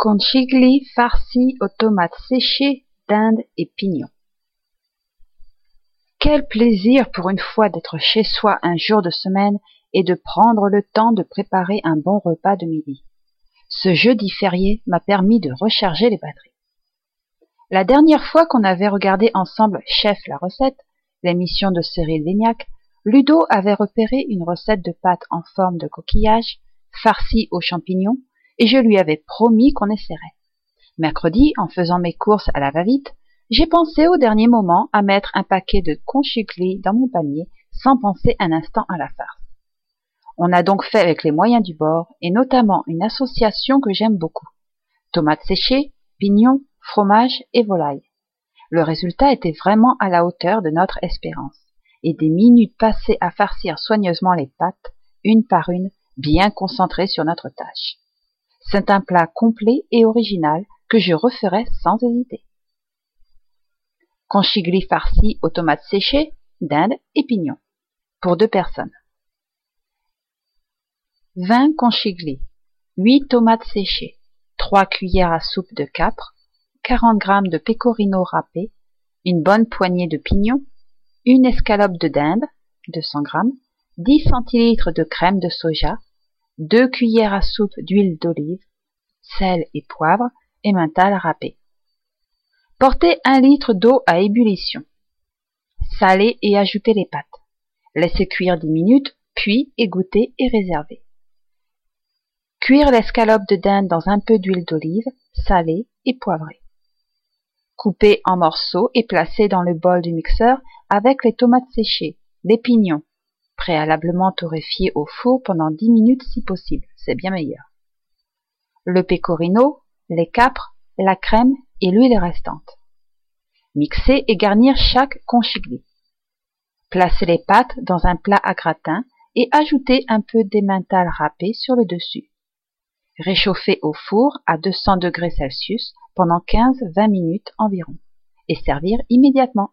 Conchigli farci aux tomates séchées, dinde et pignons. Quel plaisir pour une fois d'être chez soi un jour de semaine et de prendre le temps de préparer un bon repas de midi. Ce jeudi férié m'a permis de recharger les batteries. La dernière fois qu'on avait regardé ensemble Chef la recette, l'émission de Cyril Lignac, Ludo avait repéré une recette de pâte en forme de coquillage, farcie aux champignons, et je lui avais promis qu'on essaierait. Mercredi, en faisant mes courses à la va-vite, j'ai pensé au dernier moment à mettre un paquet de conchicli dans mon panier sans penser un instant à la farce. On a donc fait avec les moyens du bord et notamment une association que j'aime beaucoup. Tomates séchées, pignons, fromage et volaille. Le résultat était vraiment à la hauteur de notre espérance et des minutes passées à farcir soigneusement les pâtes, une par une, bien concentrées sur notre tâche. C'est un plat complet et original que je referai sans hésiter. Conchigli farci aux tomates séchées, dinde et pignons. Pour deux personnes. 20 conchigli, 8 tomates séchées, 3 cuillères à soupe de capre, 40 g de pecorino râpé, une bonne poignée de pignons, une escalope de dinde, 200 g, 10 centilitres de crème de soja, 2 cuillères à soupe d'huile d'olive, sel et poivre, et mental râpé. Portez un litre d'eau à ébullition. Salez et ajoutez les pâtes. Laissez cuire 10 minutes, puis égouttez et réservez. Cuire l'escalope de dinde dans un peu d'huile d'olive, salée et poivrée. Coupez en morceaux et placez dans le bol du mixeur avec les tomates séchées, les pignons, préalablement torréfiés au four pendant 10 minutes si possible, c'est bien meilleur. Le pecorino, les capres, la crème et l'huile restante. Mixer et garnir chaque conchigli. Placez les pâtes dans un plat à gratin et ajoutez un peu d'emmental râpé sur le dessus. Réchauffez au four à 200 degrés Celsius pendant 15-20 minutes environ et servir immédiatement.